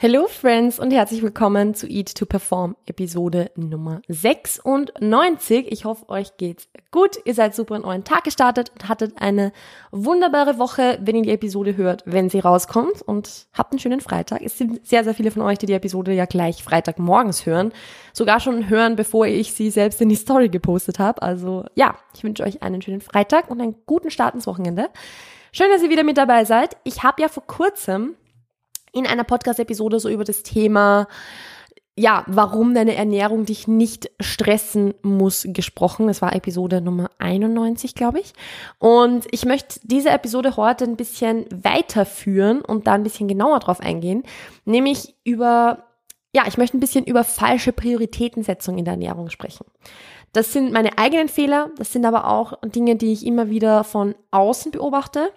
Hello Friends und herzlich willkommen zu Eat to Perform Episode Nummer 96. Ich hoffe, euch geht's gut. Ihr seid super in euren Tag gestartet und hattet eine wunderbare Woche, wenn ihr die Episode hört, wenn sie rauskommt und habt einen schönen Freitag. Es sind sehr, sehr viele von euch, die die Episode ja gleich Freitagmorgens hören. Sogar schon hören, bevor ich sie selbst in die Story gepostet habe. Also ja, ich wünsche euch einen schönen Freitag und einen guten Start ins Wochenende. Schön, dass ihr wieder mit dabei seid. Ich habe ja vor kurzem in einer Podcast-Episode so über das Thema, ja, warum deine Ernährung dich nicht stressen muss, gesprochen. Das war Episode Nummer 91, glaube ich. Und ich möchte diese Episode heute ein bisschen weiterführen und da ein bisschen genauer drauf eingehen, nämlich über, ja, ich möchte ein bisschen über falsche Prioritätensetzung in der Ernährung sprechen. Das sind meine eigenen Fehler, das sind aber auch Dinge, die ich immer wieder von außen beobachte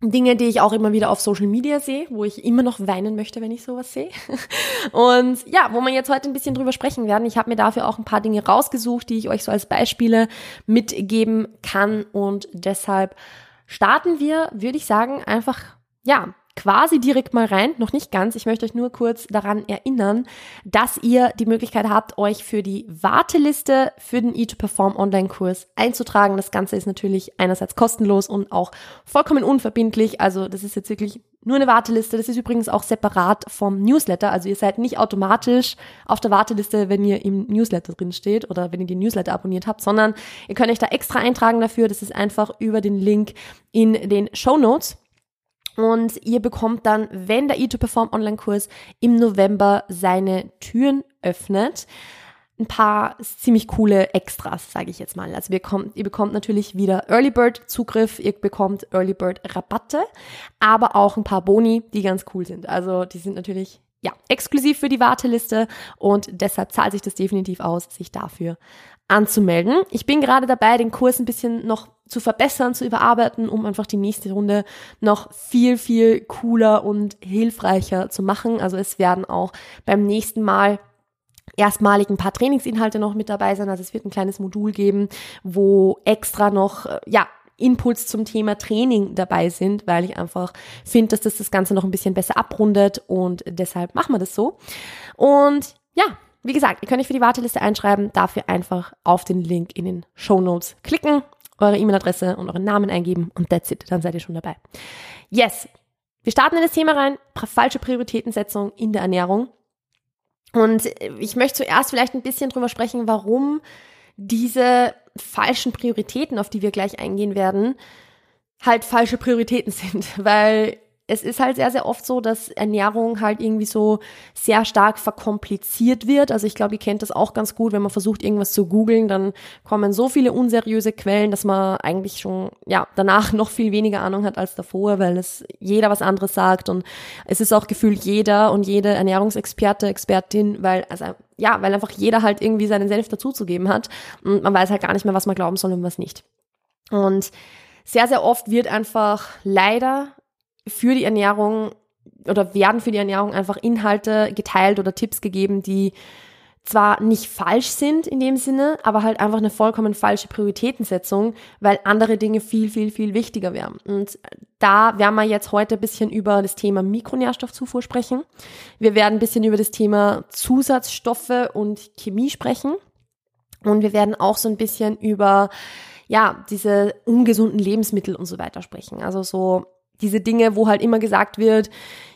Dinge, die ich auch immer wieder auf Social Media sehe, wo ich immer noch weinen möchte, wenn ich sowas sehe. Und ja, wo wir jetzt heute ein bisschen drüber sprechen werden. Ich habe mir dafür auch ein paar Dinge rausgesucht, die ich euch so als Beispiele mitgeben kann. Und deshalb starten wir, würde ich sagen, einfach, ja, quasi direkt mal rein, noch nicht ganz. Ich möchte euch nur kurz daran erinnern, dass ihr die Möglichkeit habt, euch für die Warteliste für den E2Perform Online-Kurs einzutragen. Das Ganze ist natürlich einerseits kostenlos und auch vollkommen unverbindlich. Also das ist jetzt wirklich nur eine Warteliste. Das ist übrigens auch separat vom Newsletter. Also ihr seid nicht automatisch auf der Warteliste, wenn ihr im Newsletter drin steht oder wenn ihr den Newsletter abonniert habt, sondern ihr könnt euch da extra eintragen dafür. Das ist einfach über den Link in den Show Notes. Und ihr bekommt dann, wenn der E2Perform Online-Kurs im November seine Türen öffnet, ein paar ziemlich coole Extras, sage ich jetzt mal. Also ihr bekommt, ihr bekommt natürlich wieder Early Bird Zugriff, ihr bekommt Early Bird Rabatte, aber auch ein paar Boni, die ganz cool sind. Also die sind natürlich ja exklusiv für die Warteliste und deshalb zahlt sich das definitiv aus, sich dafür anzumelden. Ich bin gerade dabei, den Kurs ein bisschen noch zu verbessern, zu überarbeiten, um einfach die nächste Runde noch viel, viel cooler und hilfreicher zu machen. Also es werden auch beim nächsten Mal erstmalig ein paar Trainingsinhalte noch mit dabei sein. Also es wird ein kleines Modul geben, wo extra noch, äh, ja, Inputs zum Thema Training dabei sind, weil ich einfach finde, dass das das Ganze noch ein bisschen besser abrundet und deshalb machen wir das so. Und ja, wie gesagt, ihr könnt euch für die Warteliste einschreiben, dafür einfach auf den Link in den Show Notes klicken, eure E-Mail-Adresse und euren Namen eingeben und that's it, dann seid ihr schon dabei. Yes, wir starten in das Thema rein, falsche Prioritätensetzung in der Ernährung. Und ich möchte zuerst vielleicht ein bisschen drüber sprechen, warum diese falschen Prioritäten, auf die wir gleich eingehen werden, halt falsche Prioritäten sind, weil es ist halt sehr, sehr oft so, dass Ernährung halt irgendwie so sehr stark verkompliziert wird. Also ich glaube, ihr kennt das auch ganz gut, wenn man versucht, irgendwas zu googeln, dann kommen so viele unseriöse Quellen, dass man eigentlich schon, ja, danach noch viel weniger Ahnung hat als davor, weil es jeder was anderes sagt und es ist auch gefühlt jeder und jede Ernährungsexperte, Expertin, weil, also, ja, weil einfach jeder halt irgendwie seinen Selbst dazuzugeben hat und man weiß halt gar nicht mehr, was man glauben soll und was nicht. Und sehr, sehr oft wird einfach leider für die Ernährung oder werden für die Ernährung einfach Inhalte geteilt oder Tipps gegeben, die zwar nicht falsch sind in dem Sinne, aber halt einfach eine vollkommen falsche Prioritätensetzung, weil andere Dinge viel, viel, viel wichtiger wären. Und da werden wir jetzt heute ein bisschen über das Thema Mikronährstoffzufuhr sprechen. Wir werden ein bisschen über das Thema Zusatzstoffe und Chemie sprechen. Und wir werden auch so ein bisschen über, ja, diese ungesunden Lebensmittel und so weiter sprechen. Also so diese Dinge, wo halt immer gesagt wird,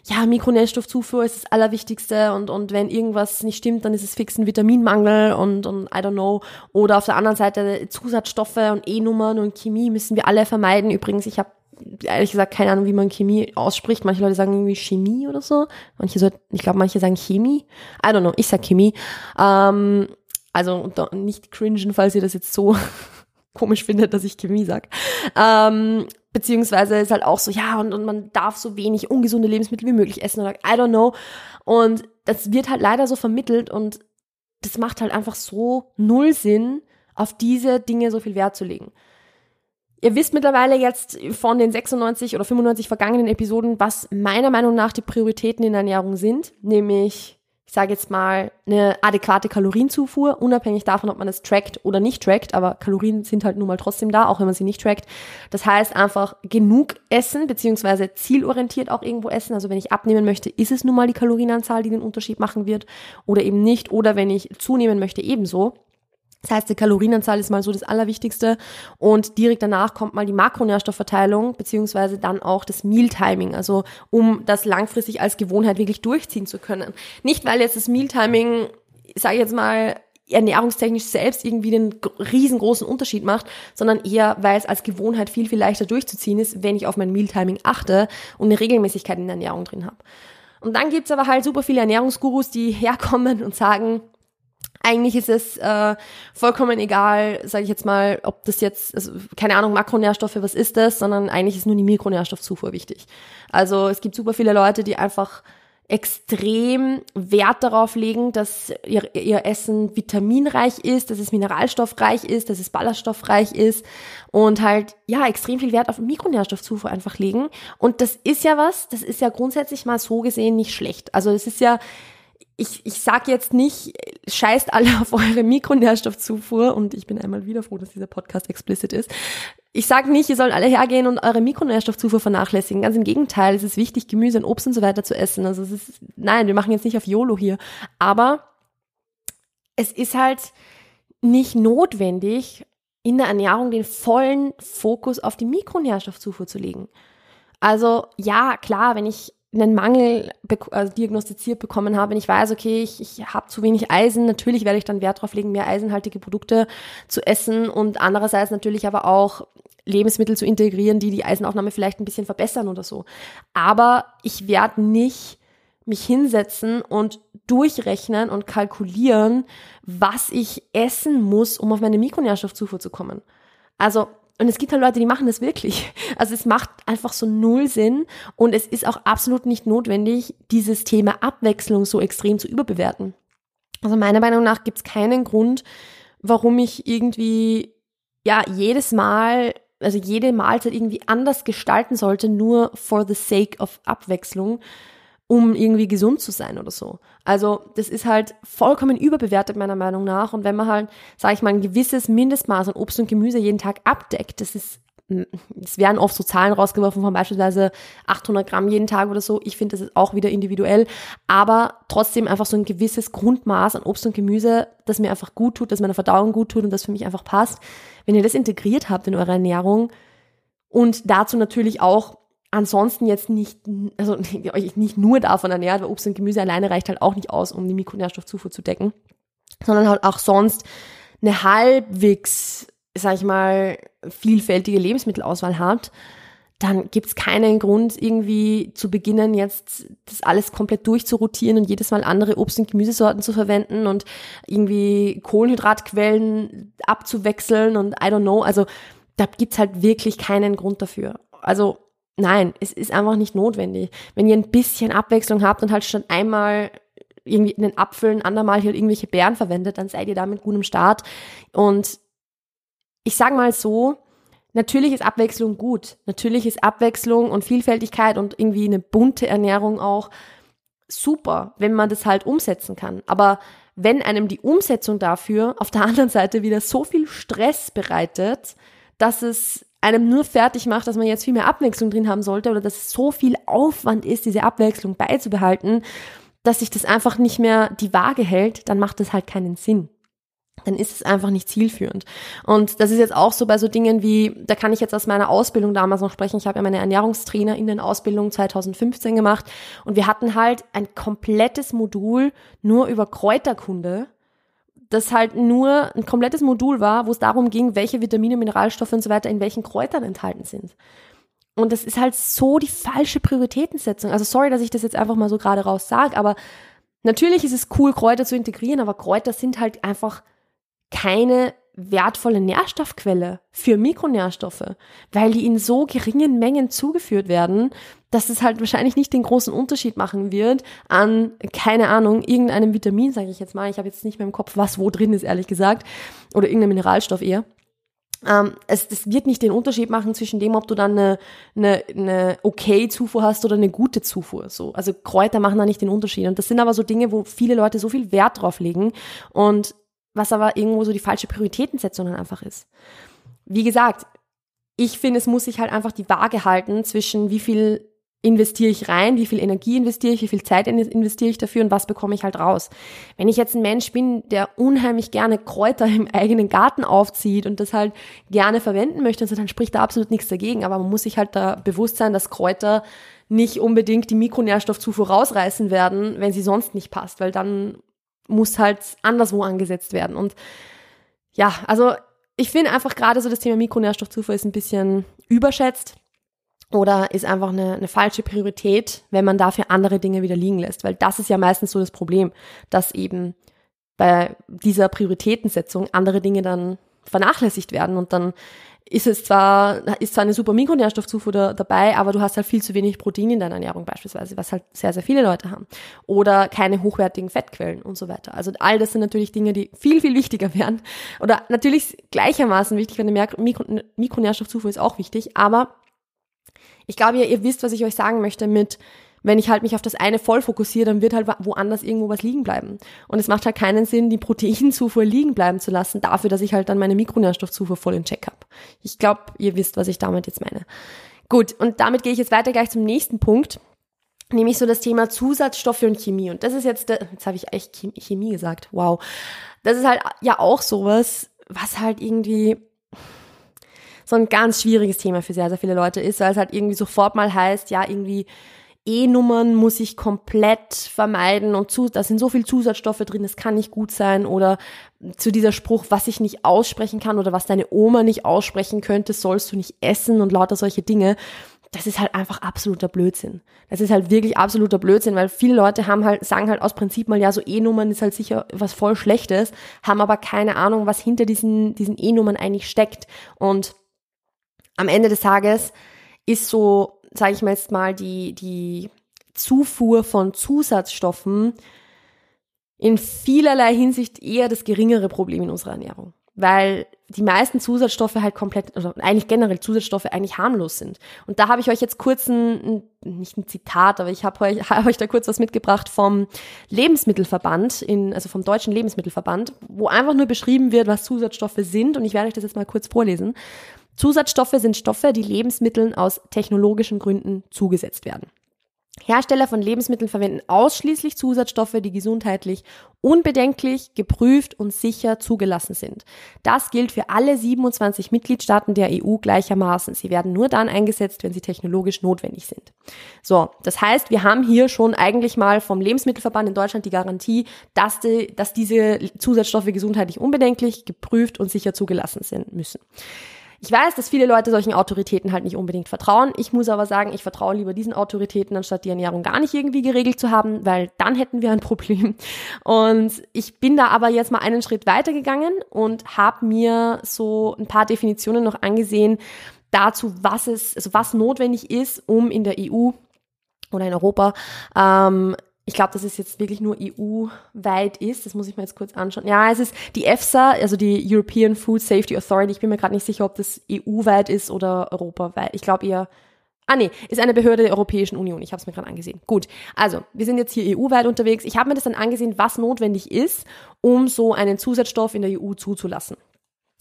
ja, Mikronährstoffzufuhr ist das Allerwichtigste und, und wenn irgendwas nicht stimmt, dann ist es fix ein Vitaminmangel und, und I don't know. Oder auf der anderen Seite Zusatzstoffe und E-Nummern und Chemie müssen wir alle vermeiden. Übrigens, ich habe ehrlich gesagt keine Ahnung, wie man Chemie ausspricht. Manche Leute sagen irgendwie Chemie oder so. Manche so, ich glaube, manche sagen Chemie. I don't know, ich sag Chemie. Ähm, also nicht cringen, falls ihr das jetzt so komisch findet, dass ich Chemie sag. Ähm, beziehungsweise ist halt auch so, ja, und, und man darf so wenig ungesunde Lebensmittel wie möglich essen oder I don't know. Und das wird halt leider so vermittelt und das macht halt einfach so null Sinn, auf diese Dinge so viel Wert zu legen. Ihr wisst mittlerweile jetzt von den 96 oder 95 vergangenen Episoden, was meiner Meinung nach die Prioritäten in der Ernährung sind, nämlich ich sage jetzt mal, eine adäquate Kalorienzufuhr, unabhängig davon, ob man es trackt oder nicht trackt, aber Kalorien sind halt nun mal trotzdem da, auch wenn man sie nicht trackt. Das heißt einfach genug essen, beziehungsweise zielorientiert auch irgendwo essen. Also wenn ich abnehmen möchte, ist es nun mal die Kalorienanzahl, die den Unterschied machen wird oder eben nicht. Oder wenn ich zunehmen möchte, ebenso. Das heißt, die Kalorienanzahl ist mal so das Allerwichtigste und direkt danach kommt mal die Makronährstoffverteilung beziehungsweise dann auch das Mealtiming, also um das langfristig als Gewohnheit wirklich durchziehen zu können. Nicht, weil jetzt das Mealtiming, sage ich jetzt mal, ernährungstechnisch selbst irgendwie den riesengroßen Unterschied macht, sondern eher, weil es als Gewohnheit viel, viel leichter durchzuziehen ist, wenn ich auf mein Mealtiming achte und eine Regelmäßigkeit in der Ernährung drin habe. Und dann gibt's aber halt super viele Ernährungsgurus, die herkommen und sagen, eigentlich ist es äh, vollkommen egal, sage ich jetzt mal, ob das jetzt, also, keine Ahnung, Makronährstoffe, was ist das, sondern eigentlich ist nur die Mikronährstoffzufuhr wichtig. Also es gibt super viele Leute, die einfach extrem Wert darauf legen, dass ihr, ihr Essen vitaminreich ist, dass es mineralstoffreich ist, dass es ballaststoffreich ist und halt, ja, extrem viel Wert auf Mikronährstoffzufuhr einfach legen. Und das ist ja was, das ist ja grundsätzlich mal so gesehen nicht schlecht. Also es ist ja ich, ich sage jetzt nicht, scheißt alle auf eure Mikronährstoffzufuhr und ich bin einmal wieder froh, dass dieser Podcast explicit ist. Ich sage nicht, ihr sollt alle hergehen und eure Mikronährstoffzufuhr vernachlässigen. Ganz im Gegenteil, es ist wichtig, Gemüse und Obst und so weiter zu essen. Also es ist, nein, wir machen jetzt nicht auf YOLO hier. Aber es ist halt nicht notwendig, in der Ernährung den vollen Fokus auf die Mikronährstoffzufuhr zu legen. Also ja, klar, wenn ich einen Mangel also diagnostiziert bekommen habe, wenn ich weiß, okay, ich, ich habe zu wenig Eisen, natürlich werde ich dann Wert darauf legen, mehr eisenhaltige Produkte zu essen und andererseits natürlich aber auch Lebensmittel zu integrieren, die die Eisenaufnahme vielleicht ein bisschen verbessern oder so. Aber ich werde nicht mich hinsetzen und durchrechnen und kalkulieren, was ich essen muss, um auf meine Mikronährstoffzufuhr zu kommen. Also und es gibt halt Leute, die machen das wirklich. Also es macht einfach so null Sinn und es ist auch absolut nicht notwendig, dieses Thema Abwechslung so extrem zu überbewerten. Also meiner Meinung nach gibt es keinen Grund, warum ich irgendwie ja jedes Mal, also jede Mahlzeit irgendwie anders gestalten sollte, nur for the sake of Abwechslung um irgendwie gesund zu sein oder so. Also das ist halt vollkommen überbewertet meiner Meinung nach. Und wenn man halt, sage ich mal, ein gewisses Mindestmaß an Obst und Gemüse jeden Tag abdeckt, das ist es werden oft so Zahlen rausgeworfen von beispielsweise 800 Gramm jeden Tag oder so. Ich finde, das ist auch wieder individuell. Aber trotzdem einfach so ein gewisses Grundmaß an Obst und Gemüse, das mir einfach gut tut, das meiner Verdauung gut tut und das für mich einfach passt. Wenn ihr das integriert habt in eure Ernährung und dazu natürlich auch ansonsten jetzt nicht, also nicht nur davon ernährt, weil Obst und Gemüse alleine reicht halt auch nicht aus, um die Mikronährstoffzufuhr zu decken, sondern halt auch sonst eine halbwegs, sag ich mal, vielfältige Lebensmittelauswahl habt, dann gibt's keinen Grund, irgendwie zu beginnen, jetzt das alles komplett durchzurotieren und jedes Mal andere Obst- und Gemüsesorten zu verwenden und irgendwie Kohlenhydratquellen abzuwechseln und I don't know. Also da gibt's halt wirklich keinen Grund dafür. Also Nein, es ist einfach nicht notwendig. Wenn ihr ein bisschen Abwechslung habt und halt schon einmal irgendwie einen Apfel, ein andermal hier irgendwelche Beeren verwendet, dann seid ihr da mit gutem Start. Und ich sage mal so, natürlich ist Abwechslung gut. Natürlich ist Abwechslung und Vielfältigkeit und irgendwie eine bunte Ernährung auch super, wenn man das halt umsetzen kann. Aber wenn einem die Umsetzung dafür auf der anderen Seite wieder so viel Stress bereitet, dass es einem nur fertig macht, dass man jetzt viel mehr Abwechslung drin haben sollte oder dass es so viel Aufwand ist, diese Abwechslung beizubehalten, dass sich das einfach nicht mehr die Waage hält, dann macht das halt keinen Sinn. Dann ist es einfach nicht zielführend. Und das ist jetzt auch so bei so Dingen wie, da kann ich jetzt aus meiner Ausbildung damals noch sprechen. Ich habe ja meine Ernährungstrainer in den Ausbildung 2015 gemacht und wir hatten halt ein komplettes Modul nur über Kräuterkunde das halt nur ein komplettes Modul war, wo es darum ging, welche Vitamine, Mineralstoffe und so weiter in welchen Kräutern enthalten sind. Und das ist halt so die falsche Prioritätensetzung. Also sorry, dass ich das jetzt einfach mal so gerade raus sage, aber natürlich ist es cool, Kräuter zu integrieren, aber Kräuter sind halt einfach keine wertvolle Nährstoffquelle für Mikronährstoffe, weil die in so geringen Mengen zugeführt werden, dass es halt wahrscheinlich nicht den großen Unterschied machen wird an, keine Ahnung, irgendeinem Vitamin, sage ich jetzt mal. Ich habe jetzt nicht mehr im Kopf, was wo drin ist, ehrlich gesagt. Oder irgendeinem Mineralstoff eher. ähm, es, das wird nicht den Unterschied machen zwischen dem, ob du dann eine, eine, eine okay Zufuhr hast oder eine gute Zufuhr. So, also Kräuter machen da nicht den Unterschied. Und das sind aber so Dinge, wo viele Leute so viel Wert drauf legen und was aber irgendwo so die falsche Prioritätensetzung dann einfach ist. Wie gesagt, ich finde, es muss sich halt einfach die Waage halten zwischen wie viel investiere ich rein, wie viel Energie investiere ich, wie viel Zeit investiere ich dafür und was bekomme ich halt raus. Wenn ich jetzt ein Mensch bin, der unheimlich gerne Kräuter im eigenen Garten aufzieht und das halt gerne verwenden möchte, also dann spricht da absolut nichts dagegen, aber man muss sich halt da bewusst sein, dass Kräuter nicht unbedingt die Mikronährstoffzufuhr rausreißen werden, wenn sie sonst nicht passt, weil dann muss halt anderswo angesetzt werden und ja, also ich finde einfach gerade so das Thema Mikronährstoffzufuhr ist ein bisschen überschätzt oder ist einfach eine, eine falsche Priorität, wenn man dafür andere Dinge wieder liegen lässt. Weil das ist ja meistens so das Problem, dass eben bei dieser Prioritätensetzung andere Dinge dann vernachlässigt werden und dann ist es zwar, ist zwar eine super Mikronährstoffzufuhr da, dabei, aber du hast halt viel zu wenig Protein in deiner Ernährung beispielsweise, was halt sehr, sehr viele Leute haben. Oder keine hochwertigen Fettquellen und so weiter. Also all das sind natürlich Dinge, die viel, viel wichtiger wären. Oder natürlich gleichermaßen wichtig, wenn eine Mikro Mikronährstoffzufuhr ist auch wichtig, aber ich glaube, ihr, ihr wisst, was ich euch sagen möchte mit, wenn ich halt mich auf das eine voll fokussiere, dann wird halt woanders irgendwo was liegen bleiben. Und es macht halt keinen Sinn, die Proteinzufuhr liegen bleiben zu lassen, dafür, dass ich halt dann meine Mikronährstoffzufuhr voll in Check habe. Ich glaube, ihr wisst, was ich damit jetzt meine. Gut, und damit gehe ich jetzt weiter gleich zum nächsten Punkt, nämlich so das Thema Zusatzstoffe und Chemie. Und das ist jetzt, jetzt habe ich echt Chemie gesagt, wow. Das ist halt ja auch sowas, was halt irgendwie so ein ganz schwieriges Thema für sehr, sehr viele Leute ist, weil es halt irgendwie sofort mal heißt, ja, irgendwie E-Nummern muss ich komplett vermeiden und zu, da sind so viel Zusatzstoffe drin, das kann nicht gut sein oder zu dieser Spruch, was ich nicht aussprechen kann oder was deine Oma nicht aussprechen könnte, sollst du nicht essen und lauter solche Dinge. Das ist halt einfach absoluter Blödsinn. Das ist halt wirklich absoluter Blödsinn, weil viele Leute haben halt, sagen halt aus Prinzip mal, ja, so E-Nummern ist halt sicher was voll Schlechtes, haben aber keine Ahnung, was hinter diesen, diesen E-Nummern eigentlich steckt. Und am Ende des Tages ist so, sage ich mal jetzt mal, die, die Zufuhr von Zusatzstoffen in vielerlei Hinsicht eher das geringere Problem in unserer Ernährung. Weil die meisten Zusatzstoffe halt komplett, also eigentlich generell Zusatzstoffe eigentlich harmlos sind. Und da habe ich euch jetzt kurz ein, nicht ein Zitat, aber ich habe euch, hab euch da kurz was mitgebracht vom Lebensmittelverband, in, also vom Deutschen Lebensmittelverband, wo einfach nur beschrieben wird, was Zusatzstoffe sind. Und ich werde euch das jetzt mal kurz vorlesen. Zusatzstoffe sind Stoffe, die Lebensmitteln aus technologischen Gründen zugesetzt werden. Hersteller von Lebensmitteln verwenden ausschließlich Zusatzstoffe, die gesundheitlich unbedenklich, geprüft und sicher zugelassen sind. Das gilt für alle 27 Mitgliedstaaten der EU gleichermaßen. Sie werden nur dann eingesetzt, wenn sie technologisch notwendig sind. So, das heißt, wir haben hier schon eigentlich mal vom Lebensmittelverband in Deutschland die Garantie, dass, die, dass diese Zusatzstoffe gesundheitlich unbedenklich, geprüft und sicher zugelassen sind müssen. Ich weiß, dass viele Leute solchen Autoritäten halt nicht unbedingt vertrauen. Ich muss aber sagen, ich vertraue lieber diesen Autoritäten, anstatt die Ernährung gar nicht irgendwie geregelt zu haben, weil dann hätten wir ein Problem. Und ich bin da aber jetzt mal einen Schritt weitergegangen und habe mir so ein paar Definitionen noch angesehen dazu, was es, also was notwendig ist, um in der EU oder in Europa ähm, ich glaube, dass es jetzt wirklich nur EU-weit ist. Das muss ich mir jetzt kurz anschauen. Ja, es ist die EFSA, also die European Food Safety Authority. Ich bin mir gerade nicht sicher, ob das EU-weit ist oder europaweit. Ich glaube eher. Ah nee, ist eine Behörde der Europäischen Union. Ich habe es mir gerade angesehen. Gut, also wir sind jetzt hier EU-weit unterwegs. Ich habe mir das dann angesehen, was notwendig ist, um so einen Zusatzstoff in der EU zuzulassen.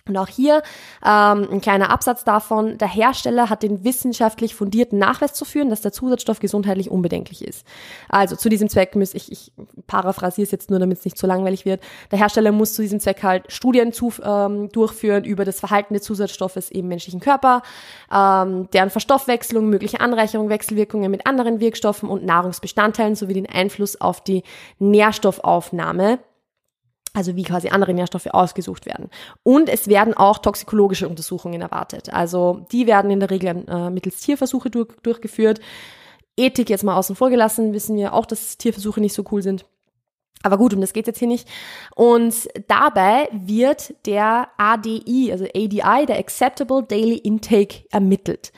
Und auch hier ähm, ein kleiner Absatz davon. Der Hersteller hat den wissenschaftlich fundierten Nachweis zu führen, dass der Zusatzstoff gesundheitlich unbedenklich ist. Also zu diesem Zweck muss ich, ich paraphrasiere es jetzt nur, damit es nicht zu langweilig wird. Der Hersteller muss zu diesem Zweck halt Studien zu, ähm, durchführen über das Verhalten des Zusatzstoffes im menschlichen Körper, ähm, deren Verstoffwechslung, mögliche Anreicherung, Wechselwirkungen mit anderen Wirkstoffen und Nahrungsbestandteilen sowie den Einfluss auf die Nährstoffaufnahme also wie quasi andere Nährstoffe ausgesucht werden. Und es werden auch toxikologische Untersuchungen erwartet. Also die werden in der Regel äh, mittels Tierversuche durch, durchgeführt. Ethik jetzt mal außen vor gelassen, wissen wir auch, dass Tierversuche nicht so cool sind. Aber gut, um das geht jetzt hier nicht. Und dabei wird der ADI, also ADI, der Acceptable Daily Intake, ermittelt.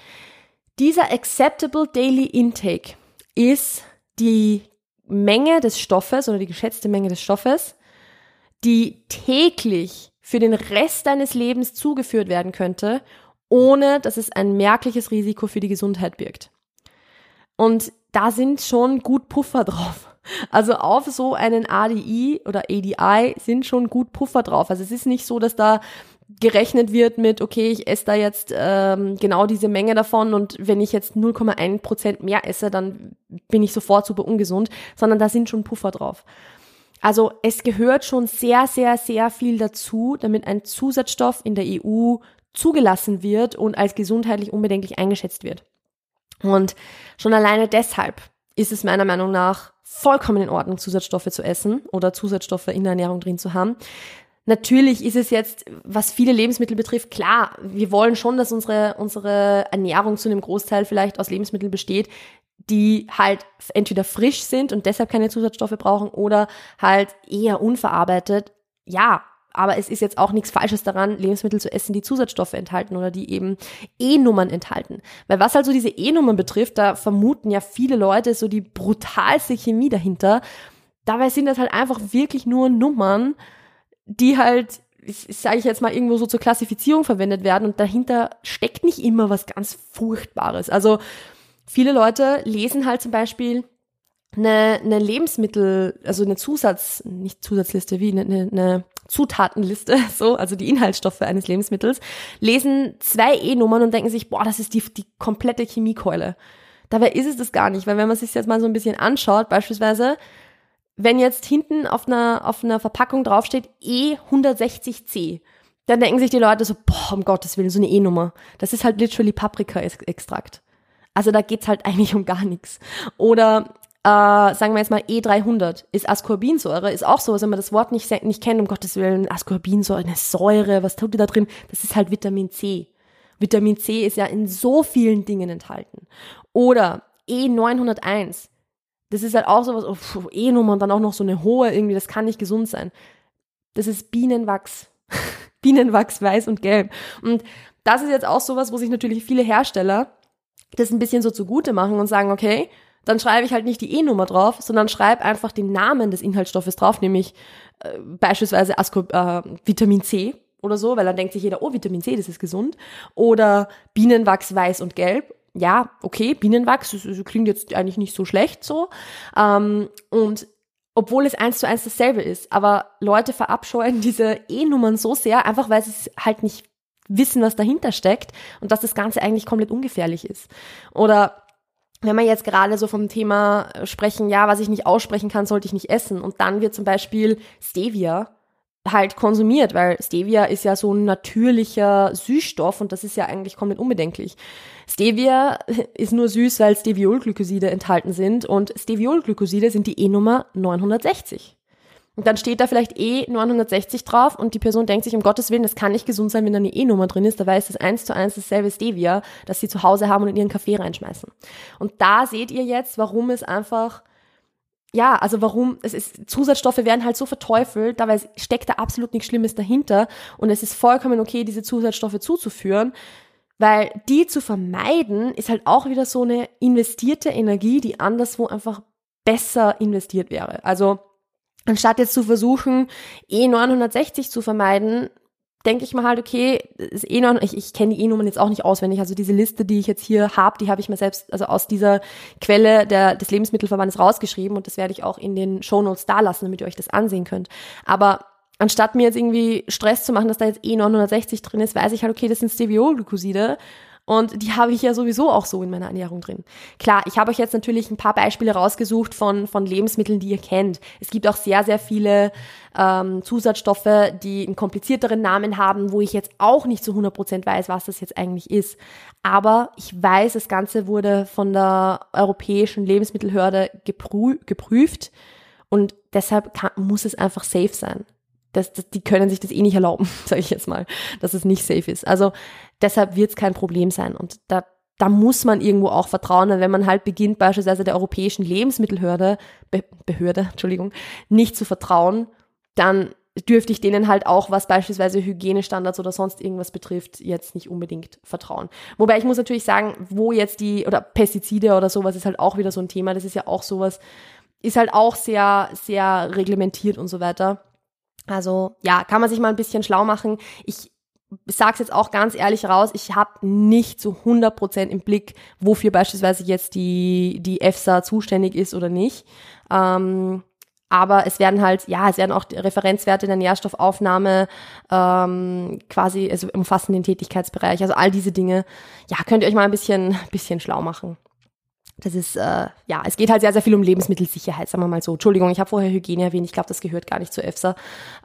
Dieser Acceptable Daily Intake ist die Menge des Stoffes oder die geschätzte Menge des Stoffes, die täglich für den Rest deines Lebens zugeführt werden könnte, ohne dass es ein merkliches Risiko für die Gesundheit birgt. Und da sind schon gut Puffer drauf. Also auf so einen ADI oder ADI sind schon gut Puffer drauf. Also es ist nicht so, dass da gerechnet wird mit, okay, ich esse da jetzt ähm, genau diese Menge davon und wenn ich jetzt 0,1 Prozent mehr esse, dann bin ich sofort super ungesund, sondern da sind schon Puffer drauf. Also es gehört schon sehr, sehr, sehr viel dazu, damit ein Zusatzstoff in der EU zugelassen wird und als gesundheitlich unbedenklich eingeschätzt wird. Und schon alleine deshalb ist es meiner Meinung nach vollkommen in Ordnung, Zusatzstoffe zu essen oder Zusatzstoffe in der Ernährung drin zu haben. Natürlich ist es jetzt, was viele Lebensmittel betrifft, klar, wir wollen schon, dass unsere, unsere Ernährung zu einem Großteil vielleicht aus Lebensmitteln besteht, die halt entweder frisch sind und deshalb keine Zusatzstoffe brauchen oder halt eher unverarbeitet. Ja, aber es ist jetzt auch nichts Falsches daran, Lebensmittel zu essen, die Zusatzstoffe enthalten oder die eben E-Nummern enthalten. Weil was also diese E-Nummern betrifft, da vermuten ja viele Leute so die brutalste Chemie dahinter. Dabei sind das halt einfach wirklich nur Nummern, die halt, sage ich jetzt mal, irgendwo so zur Klassifizierung verwendet werden und dahinter steckt nicht immer was ganz Furchtbares. Also viele Leute lesen halt zum Beispiel eine, eine Lebensmittel, also eine Zusatz, nicht Zusatzliste, wie eine, eine Zutatenliste, so, also die Inhaltsstoffe eines Lebensmittels, lesen zwei E-Nummern und denken sich, boah, das ist die, die komplette Chemiekeule. Dabei ist es das gar nicht, weil wenn man sich jetzt mal so ein bisschen anschaut, beispielsweise, wenn jetzt hinten auf einer, auf einer Verpackung draufsteht E160C, dann denken sich die Leute so, boah, um Gottes Willen, so eine E-Nummer. Das ist halt literally Paprika-Extrakt. Also da geht's halt eigentlich um gar nichts. Oder äh, sagen wir jetzt mal E300 ist Ascorbinsäure, ist auch so, wenn man das Wort nicht, nicht kennt, um Gottes Willen, Ascorbinsäure, eine Säure, was tut die da drin? Das ist halt Vitamin C. Vitamin C ist ja in so vielen Dingen enthalten. Oder E901, das ist halt auch sowas, oh, E-Nummer und dann auch noch so eine hohe irgendwie, das kann nicht gesund sein. Das ist Bienenwachs. Bienenwachs weiß und gelb. Und das ist jetzt auch sowas, wo sich natürlich viele Hersteller das ein bisschen so zugute machen und sagen, okay, dann schreibe ich halt nicht die E-Nummer drauf, sondern schreibe einfach den Namen des Inhaltsstoffes drauf, nämlich äh, beispielsweise Asco äh, Vitamin C oder so, weil dann denkt sich jeder, oh, Vitamin C, das ist gesund. Oder Bienenwachs weiß und gelb. Ja, okay, Bienenwachs, das, das klingt jetzt eigentlich nicht so schlecht so. Ähm, und obwohl es eins zu eins dasselbe ist. Aber Leute verabscheuen diese E-Nummern so sehr, einfach weil sie halt nicht wissen, was dahinter steckt und dass das Ganze eigentlich komplett ungefährlich ist. Oder wenn wir jetzt gerade so vom Thema sprechen, ja, was ich nicht aussprechen kann, sollte ich nicht essen. Und dann wird zum Beispiel Stevia halt konsumiert, weil Stevia ist ja so ein natürlicher Süßstoff und das ist ja eigentlich komplett unbedenklich. Stevia ist nur süß, weil Steviolglykoside enthalten sind und Steviolglykoside sind die E-Nummer 960. Und dann steht da vielleicht E 960 drauf und die Person denkt sich, um Gottes Willen, das kann nicht gesund sein, wenn da eine E-Nummer drin ist. Dabei ist das eins zu eins dasselbe Stevia, das sie zu Hause haben und in ihren Kaffee reinschmeißen. Und da seht ihr jetzt, warum es einfach, ja, also warum, es ist, Zusatzstoffe werden halt so verteufelt, dabei steckt da absolut nichts Schlimmes dahinter und es ist vollkommen okay, diese Zusatzstoffe zuzuführen. Weil die zu vermeiden, ist halt auch wieder so eine investierte Energie, die anderswo einfach besser investiert wäre. Also, anstatt jetzt zu versuchen, E960 zu vermeiden, denke ich mir halt, okay, ist eh noch, ich, ich kenne die E-Nummern jetzt auch nicht auswendig. Also diese Liste, die ich jetzt hier habe, die habe ich mir selbst, also aus dieser Quelle der, des Lebensmittelverbandes rausgeschrieben und das werde ich auch in den Shownotes da lassen, damit ihr euch das ansehen könnt. Aber anstatt mir jetzt irgendwie Stress zu machen, dass da jetzt E960 drin ist, weiß ich halt, okay, das sind Steviolglykoside und die habe ich ja sowieso auch so in meiner Ernährung drin. Klar, ich habe euch jetzt natürlich ein paar Beispiele rausgesucht von, von Lebensmitteln, die ihr kennt. Es gibt auch sehr, sehr viele ähm, Zusatzstoffe, die einen komplizierteren Namen haben, wo ich jetzt auch nicht zu 100% weiß, was das jetzt eigentlich ist. Aber ich weiß, das Ganze wurde von der Europäischen Lebensmittelhörde geprü geprüft und deshalb kann, muss es einfach safe sein das, das, die können sich das eh nicht erlauben, sage ich jetzt mal, dass es nicht safe ist. Also deshalb wird es kein Problem sein. Und da, da muss man irgendwo auch vertrauen, wenn man halt beginnt, beispielsweise der Europäischen Lebensmittelhörde, Be Behörde, Entschuldigung, nicht zu vertrauen, dann dürfte ich denen halt auch, was beispielsweise Hygienestandards oder sonst irgendwas betrifft, jetzt nicht unbedingt vertrauen. Wobei ich muss natürlich sagen, wo jetzt die, oder Pestizide oder sowas ist halt auch wieder so ein Thema, das ist ja auch sowas, ist halt auch sehr, sehr reglementiert und so weiter. Also ja, kann man sich mal ein bisschen schlau machen. Ich sag's jetzt auch ganz ehrlich raus, ich habe nicht zu 100% im Blick, wofür beispielsweise jetzt die, die EFSA zuständig ist oder nicht. Ähm, aber es werden halt, ja, es werden auch Referenzwerte der Nährstoffaufnahme ähm, quasi, also umfassen den Tätigkeitsbereich. Also all diese Dinge, ja, könnt ihr euch mal ein bisschen, bisschen schlau machen. Das ist, äh, ja, es geht halt sehr, sehr viel um Lebensmittelsicherheit, sagen wir mal so. Entschuldigung, ich habe vorher Hygiene erwähnt, ich glaube, das gehört gar nicht zur EFSA.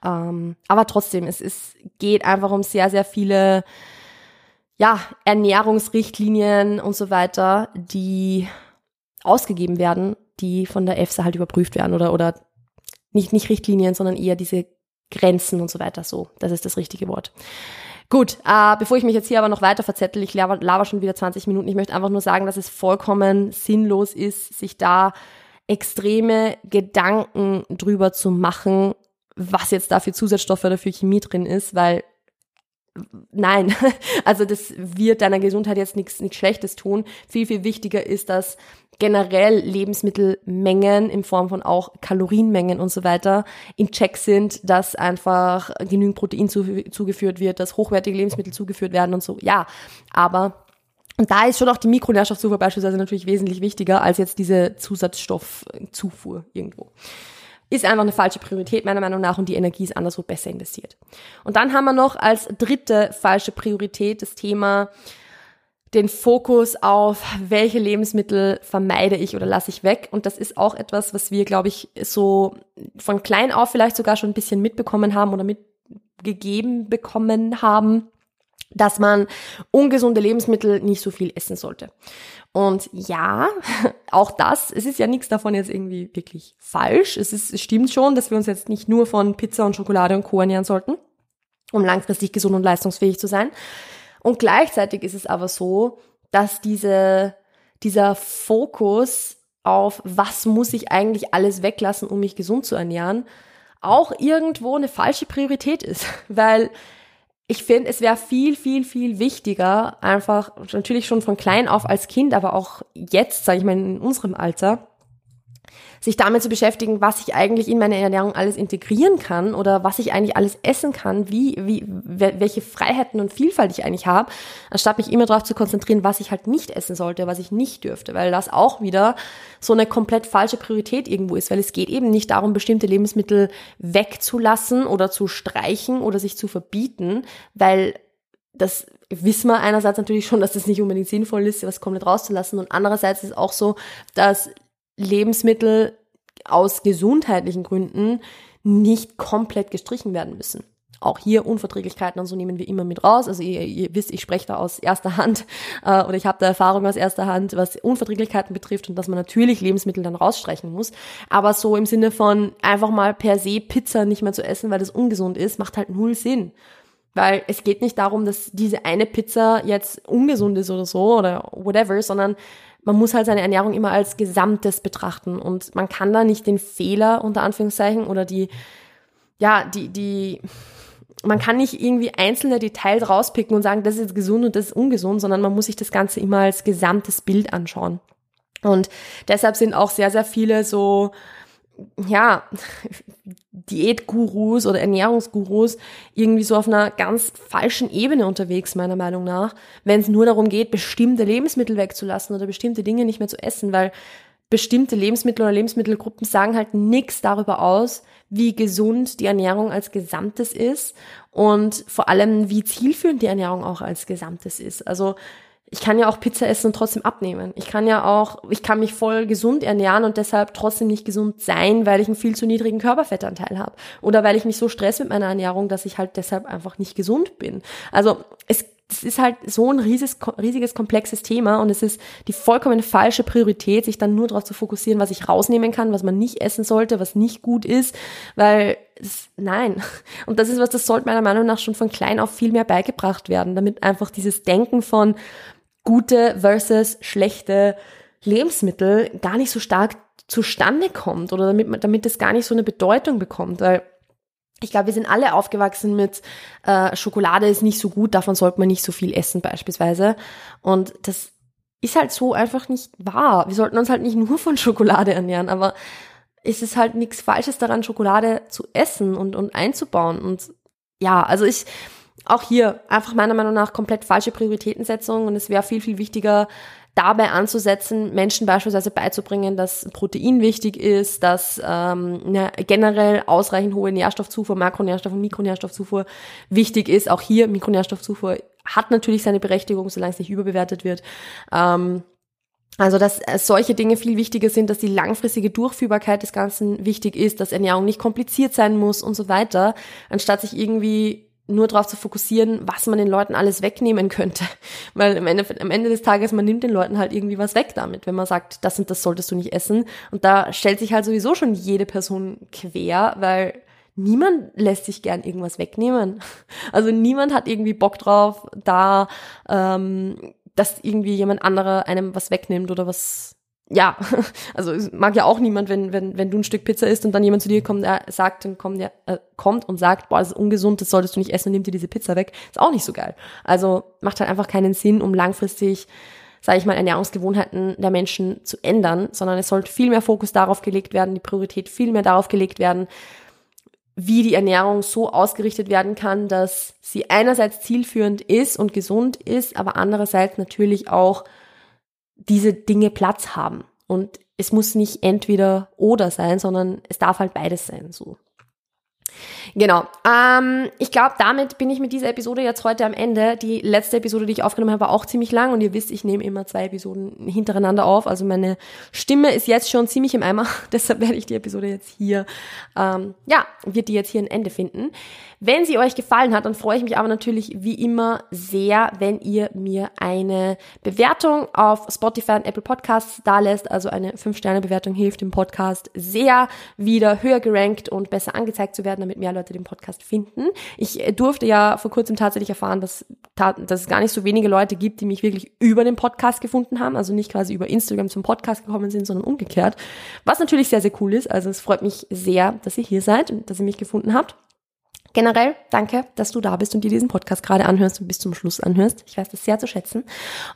Ähm, aber trotzdem, es ist, geht einfach um sehr, sehr viele, ja, Ernährungsrichtlinien und so weiter, die ausgegeben werden, die von der EFSA halt überprüft werden oder, oder nicht, nicht Richtlinien, sondern eher diese Grenzen und so weiter. So, das ist das richtige Wort. Gut, äh, bevor ich mich jetzt hier aber noch weiter verzettel, ich laber, laber schon wieder 20 Minuten. Ich möchte einfach nur sagen, dass es vollkommen sinnlos ist, sich da extreme Gedanken drüber zu machen, was jetzt da für Zusatzstoffe oder für Chemie drin ist, weil nein, also das wird deiner Gesundheit jetzt nichts nichts Schlechtes tun. Viel, viel wichtiger ist, dass generell Lebensmittelmengen in Form von auch Kalorienmengen und so weiter in Check sind, dass einfach genügend Protein zu, zugeführt wird, dass hochwertige Lebensmittel zugeführt werden und so. Ja, aber und da ist schon auch die Mikronährstoffzufuhr beispielsweise natürlich wesentlich wichtiger als jetzt diese Zusatzstoffzufuhr irgendwo ist einfach eine falsche Priorität meiner Meinung nach und die Energie ist anderswo besser investiert. Und dann haben wir noch als dritte falsche Priorität das Thema den Fokus auf, welche Lebensmittel vermeide ich oder lasse ich weg. Und das ist auch etwas, was wir, glaube ich, so von klein auf vielleicht sogar schon ein bisschen mitbekommen haben oder mitgegeben bekommen haben, dass man ungesunde Lebensmittel nicht so viel essen sollte. Und ja, auch das, es ist ja nichts davon jetzt irgendwie wirklich falsch. Es, ist, es stimmt schon, dass wir uns jetzt nicht nur von Pizza und Schokolade und Co. ernähren sollten, um langfristig gesund und leistungsfähig zu sein. Und gleichzeitig ist es aber so, dass diese, dieser Fokus auf, was muss ich eigentlich alles weglassen, um mich gesund zu ernähren, auch irgendwo eine falsche Priorität ist. Weil ich finde, es wäre viel, viel, viel wichtiger, einfach natürlich schon von klein auf als Kind, aber auch jetzt, sage ich mal, in unserem Alter, sich damit zu beschäftigen, was ich eigentlich in meine Ernährung alles integrieren kann oder was ich eigentlich alles essen kann, wie, wie, welche Freiheiten und Vielfalt ich eigentlich habe, anstatt mich immer darauf zu konzentrieren, was ich halt nicht essen sollte, was ich nicht dürfte, weil das auch wieder so eine komplett falsche Priorität irgendwo ist, weil es geht eben nicht darum, bestimmte Lebensmittel wegzulassen oder zu streichen oder sich zu verbieten, weil das wissen wir einerseits natürlich schon, dass das nicht unbedingt sinnvoll ist, was komplett rauszulassen. Und andererseits ist auch so, dass Lebensmittel aus gesundheitlichen Gründen nicht komplett gestrichen werden müssen. Auch hier Unverträglichkeiten und so nehmen wir immer mit raus. Also ihr, ihr wisst, ich spreche da aus erster Hand äh, oder ich habe da Erfahrung aus erster Hand, was Unverträglichkeiten betrifft und dass man natürlich Lebensmittel dann rausstreichen muss. Aber so im Sinne von einfach mal per se Pizza nicht mehr zu essen, weil das ungesund ist, macht halt null Sinn. Weil es geht nicht darum, dass diese eine Pizza jetzt ungesund ist oder so oder whatever, sondern man muss halt seine Ernährung immer als Gesamtes betrachten und man kann da nicht den Fehler unter Anführungszeichen oder die, ja, die, die, man kann nicht irgendwie einzelne Details rauspicken und sagen, das ist gesund und das ist ungesund, sondern man muss sich das Ganze immer als gesamtes Bild anschauen. Und deshalb sind auch sehr, sehr viele so, ja, Diätgurus oder Ernährungsgurus irgendwie so auf einer ganz falschen Ebene unterwegs, meiner Meinung nach, wenn es nur darum geht, bestimmte Lebensmittel wegzulassen oder bestimmte Dinge nicht mehr zu essen, weil bestimmte Lebensmittel oder Lebensmittelgruppen sagen halt nichts darüber aus, wie gesund die Ernährung als Gesamtes ist und vor allem, wie zielführend die Ernährung auch als Gesamtes ist. Also ich kann ja auch Pizza essen und trotzdem abnehmen. Ich kann ja auch, ich kann mich voll gesund ernähren und deshalb trotzdem nicht gesund sein, weil ich einen viel zu niedrigen Körperfettanteil habe. Oder weil ich mich so stress mit meiner Ernährung, dass ich halt deshalb einfach nicht gesund bin. Also es, es ist halt so ein riesiges, riesiges, komplexes Thema und es ist die vollkommen falsche Priorität, sich dann nur darauf zu fokussieren, was ich rausnehmen kann, was man nicht essen sollte, was nicht gut ist, weil nein. Und das ist was, das sollte meiner Meinung nach schon von klein auf viel mehr beigebracht werden, damit einfach dieses Denken von, gute versus schlechte Lebensmittel gar nicht so stark zustande kommt oder damit, damit es gar nicht so eine Bedeutung bekommt, weil ich glaube, wir sind alle aufgewachsen mit äh, Schokolade ist nicht so gut, davon sollte man nicht so viel essen beispielsweise. Und das ist halt so einfach nicht wahr. Wir sollten uns halt nicht nur von Schokolade ernähren, aber ist es halt nichts Falsches daran, Schokolade zu essen und, und einzubauen. Und ja, also ich, auch hier einfach meiner Meinung nach komplett falsche Prioritätensetzung und es wäre viel, viel wichtiger, dabei anzusetzen, Menschen beispielsweise beizubringen, dass Protein wichtig ist, dass ähm, eine generell ausreichend hohe Nährstoffzufuhr, Makronährstoff- und Mikronährstoffzufuhr wichtig ist. Auch hier Mikronährstoffzufuhr hat natürlich seine Berechtigung, solange es nicht überbewertet wird. Ähm, also, dass äh, solche Dinge viel wichtiger sind, dass die langfristige Durchführbarkeit des Ganzen wichtig ist, dass Ernährung nicht kompliziert sein muss und so weiter, anstatt sich irgendwie nur darauf zu fokussieren, was man den Leuten alles wegnehmen könnte. Weil am Ende, am Ende des Tages, man nimmt den Leuten halt irgendwie was weg damit, wenn man sagt, das und das solltest du nicht essen. Und da stellt sich halt sowieso schon jede Person quer, weil niemand lässt sich gern irgendwas wegnehmen. Also niemand hat irgendwie Bock drauf, da, ähm, dass irgendwie jemand anderer einem was wegnimmt oder was ja, also es mag ja auch niemand, wenn, wenn, wenn du ein Stück Pizza isst und dann jemand zu dir kommt, der sagt, dann kommt, der, äh, kommt und sagt, boah, das ist ungesund, das solltest du nicht essen und nimmt dir diese Pizza weg, ist auch nicht so geil. Also macht halt einfach keinen Sinn, um langfristig, sage ich mal, Ernährungsgewohnheiten der Menschen zu ändern, sondern es sollte viel mehr Fokus darauf gelegt werden, die Priorität viel mehr darauf gelegt werden, wie die Ernährung so ausgerichtet werden kann, dass sie einerseits zielführend ist und gesund ist, aber andererseits natürlich auch diese Dinge Platz haben. Und es muss nicht entweder oder sein, sondern es darf halt beides sein, so. Genau. Ähm, ich glaube, damit bin ich mit dieser Episode jetzt heute am Ende. Die letzte Episode, die ich aufgenommen habe, war auch ziemlich lang und ihr wisst, ich nehme immer zwei Episoden hintereinander auf. Also meine Stimme ist jetzt schon ziemlich im Eimer. Deshalb werde ich die Episode jetzt hier, ähm, ja, wird die jetzt hier ein Ende finden. Wenn sie euch gefallen hat, dann freue ich mich aber natürlich wie immer sehr, wenn ihr mir eine Bewertung auf Spotify und Apple Podcasts da lässt. Also eine 5-Sterne-Bewertung hilft dem Podcast sehr wieder höher gerankt und besser angezeigt zu werden, damit mehr Leute den Podcast finden. Ich äh, durfte ja vor kurzem tatsächlich erfahren, dass, dass es gar nicht so wenige Leute gibt, die mich wirklich über den Podcast gefunden haben, also nicht quasi über Instagram zum Podcast gekommen sind, sondern umgekehrt. Was natürlich sehr, sehr cool ist. Also es freut mich sehr, dass ihr hier seid und dass ihr mich gefunden habt. Generell danke, dass du da bist und dir diesen Podcast gerade anhörst und bis zum Schluss anhörst. Ich weiß das sehr zu schätzen.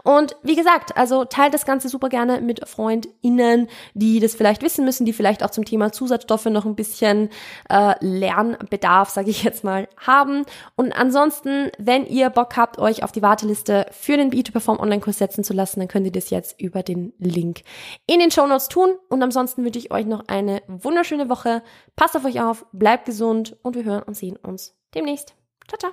Und wie gesagt, also teilt das Ganze super gerne mit FreundInnen, die das vielleicht wissen müssen, die vielleicht auch zum Thema Zusatzstoffe noch ein bisschen äh, Lernbedarf, sage ich jetzt mal, haben. Und ansonsten, wenn ihr Bock habt, euch auf die Warteliste für den B2Perform Online-Kurs setzen zu lassen, dann könnt ihr das jetzt über den Link in den Show Notes tun. Und ansonsten wünsche ich euch noch eine wunderschöne Woche. Passt auf euch auf, bleibt gesund und wir hören und sehen uns demnächst. Ciao, ciao.